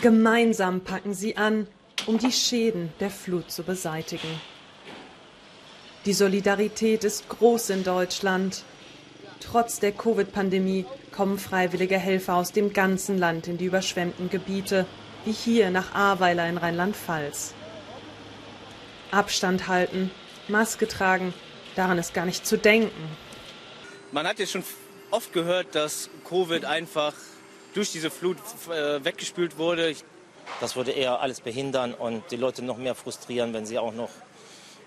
Gemeinsam packen sie an, um die Schäden der Flut zu beseitigen. Die Solidarität ist groß in Deutschland. Trotz der Covid-Pandemie kommen freiwillige Helfer aus dem ganzen Land in die überschwemmten Gebiete, wie hier nach Ahrweiler in Rheinland-Pfalz. Abstand halten, Maske tragen, daran ist gar nicht zu denken. Man hat jetzt schon oft gehört, dass Covid einfach durch diese Flut äh, weggespült wurde. Das würde eher alles behindern und die Leute noch mehr frustrieren, wenn sie auch noch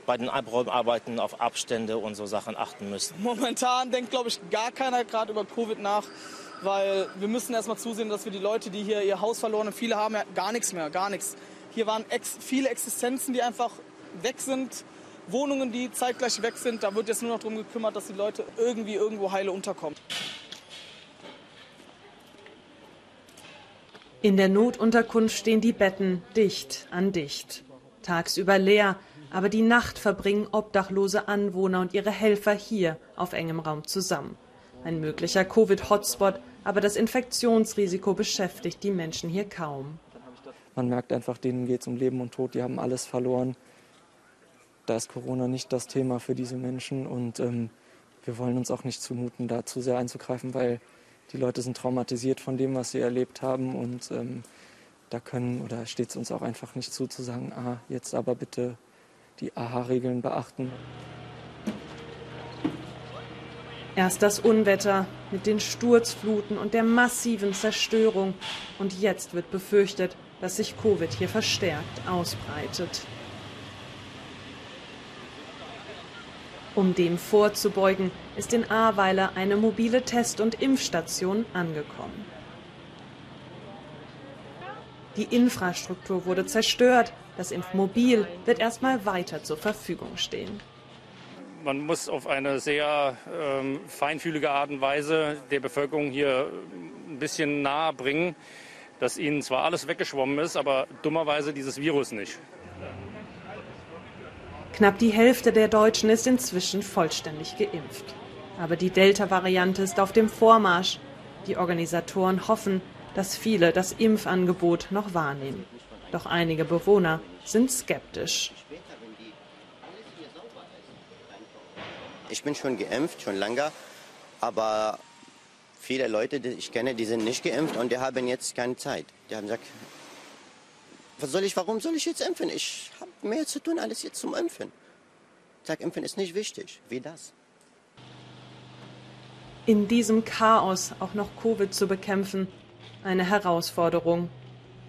bei den Abräumarbeiten auf Abstände und so Sachen achten müssen. Momentan denkt, glaube ich, gar keiner gerade über Covid nach, weil wir müssen erstmal zusehen, dass wir die Leute, die hier ihr Haus verloren haben, viele haben ja gar nichts mehr, gar nichts. Hier waren ex viele Existenzen, die einfach weg sind, Wohnungen, die zeitgleich weg sind. Da wird jetzt nur noch darum gekümmert, dass die Leute irgendwie irgendwo heile unterkommen. In der Notunterkunft stehen die Betten dicht an dicht. Tagsüber leer, aber die Nacht verbringen obdachlose Anwohner und ihre Helfer hier auf engem Raum zusammen. Ein möglicher Covid-Hotspot, aber das Infektionsrisiko beschäftigt die Menschen hier kaum. Man merkt einfach, denen geht es um Leben und Tod, die haben alles verloren. Da ist Corona nicht das Thema für diese Menschen und ähm, wir wollen uns auch nicht zumuten, da zu sehr einzugreifen, weil die Leute sind traumatisiert von dem, was sie erlebt haben und ähm, da können oder steht es uns auch einfach nicht zu, zu sagen, ah, jetzt aber bitte die AHA-Regeln beachten. Erst das Unwetter mit den Sturzfluten und der massiven Zerstörung. Und jetzt wird befürchtet, dass sich Covid hier verstärkt ausbreitet. Um dem vorzubeugen, ist in Ahrweiler eine mobile Test- und Impfstation angekommen. Die Infrastruktur wurde zerstört. Das Impfmobil wird erstmal weiter zur Verfügung stehen. Man muss auf eine sehr ähm, feinfühlige Art und Weise der Bevölkerung hier ein bisschen nahe bringen, dass ihnen zwar alles weggeschwommen ist, aber dummerweise dieses Virus nicht. Knapp die Hälfte der Deutschen ist inzwischen vollständig geimpft. Aber die Delta-Variante ist auf dem Vormarsch. Die Organisatoren hoffen, dass viele das Impfangebot noch wahrnehmen. Doch einige Bewohner sind skeptisch. Ich bin schon geimpft, schon lange, aber viele Leute, die ich kenne, die sind nicht geimpft und die haben jetzt keine Zeit. Die haben gesagt, was soll ich, warum soll ich jetzt impfen? Ich mehr zu tun, alles jetzt zum Impfen. Sage, impfen ist nicht wichtig. Wie das? In diesem Chaos auch noch Covid zu bekämpfen, eine Herausforderung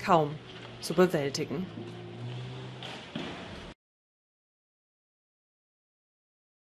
kaum zu bewältigen.